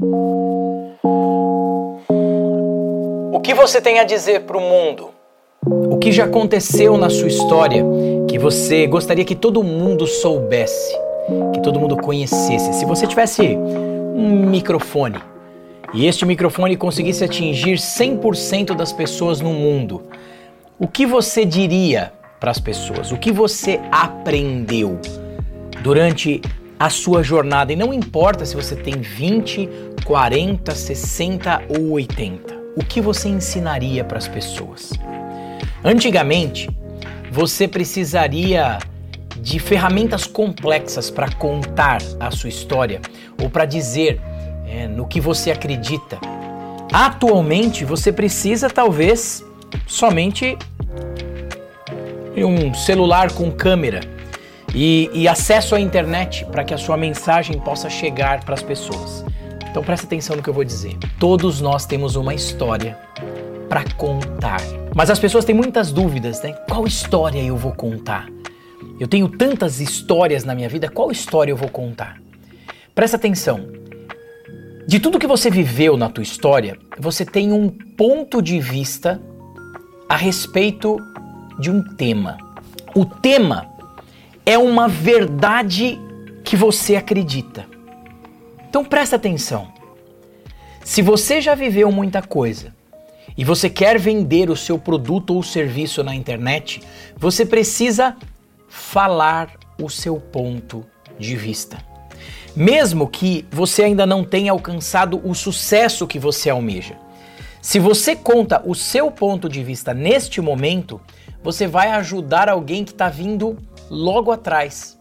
O que você tem a dizer para o mundo? O que já aconteceu na sua história que você gostaria que todo mundo soubesse, que todo mundo conhecesse? Se você tivesse um microfone e este microfone conseguisse atingir 100% das pessoas no mundo, o que você diria para as pessoas? O que você aprendeu durante a sua jornada? E não importa se você tem 20, 40, 60 ou 80. O que você ensinaria para as pessoas? Antigamente, você precisaria de ferramentas complexas para contar a sua história ou para dizer é, no que você acredita. Atualmente, você precisa talvez somente um celular com câmera e, e acesso à internet para que a sua mensagem possa chegar para as pessoas. Então presta atenção no que eu vou dizer. Todos nós temos uma história para contar. Mas as pessoas têm muitas dúvidas, né? Qual história eu vou contar? Eu tenho tantas histórias na minha vida, qual história eu vou contar? Presta atenção. De tudo que você viveu na tua história, você tem um ponto de vista a respeito de um tema. O tema é uma verdade que você acredita. Então presta atenção. Se você já viveu muita coisa e você quer vender o seu produto ou serviço na internet, você precisa falar o seu ponto de vista. Mesmo que você ainda não tenha alcançado o sucesso que você almeja. Se você conta o seu ponto de vista neste momento, você vai ajudar alguém que está vindo logo atrás,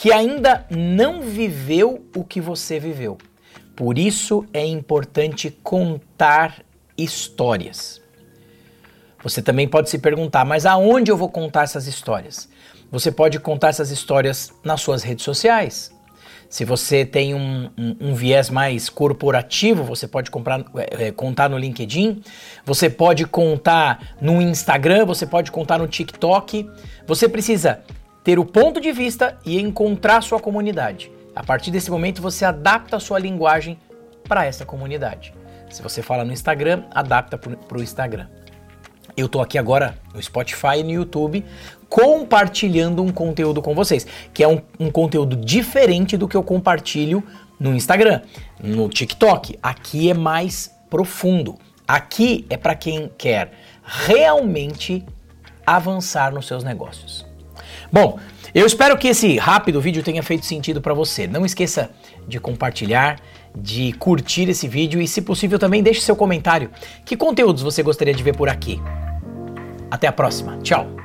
que ainda não viveu o que você viveu. Por isso é importante contar histórias. Você também pode se perguntar, mas aonde eu vou contar essas histórias? Você pode contar essas histórias nas suas redes sociais. Se você tem um, um, um viés mais corporativo, você pode comprar, é, contar no LinkedIn, você pode contar no Instagram, você pode contar no TikTok. Você precisa ter o ponto de vista e encontrar sua comunidade. A partir desse momento, você adapta a sua linguagem para essa comunidade. Se você fala no Instagram, adapta para o Instagram. Eu estou aqui agora no Spotify e no YouTube compartilhando um conteúdo com vocês, que é um, um conteúdo diferente do que eu compartilho no Instagram, no TikTok. Aqui é mais profundo. Aqui é para quem quer realmente avançar nos seus negócios. Bom, eu espero que esse rápido vídeo tenha feito sentido para você. Não esqueça de compartilhar, de curtir esse vídeo e, se possível, também deixe seu comentário. Que conteúdos você gostaria de ver por aqui? Até a próxima. Tchau.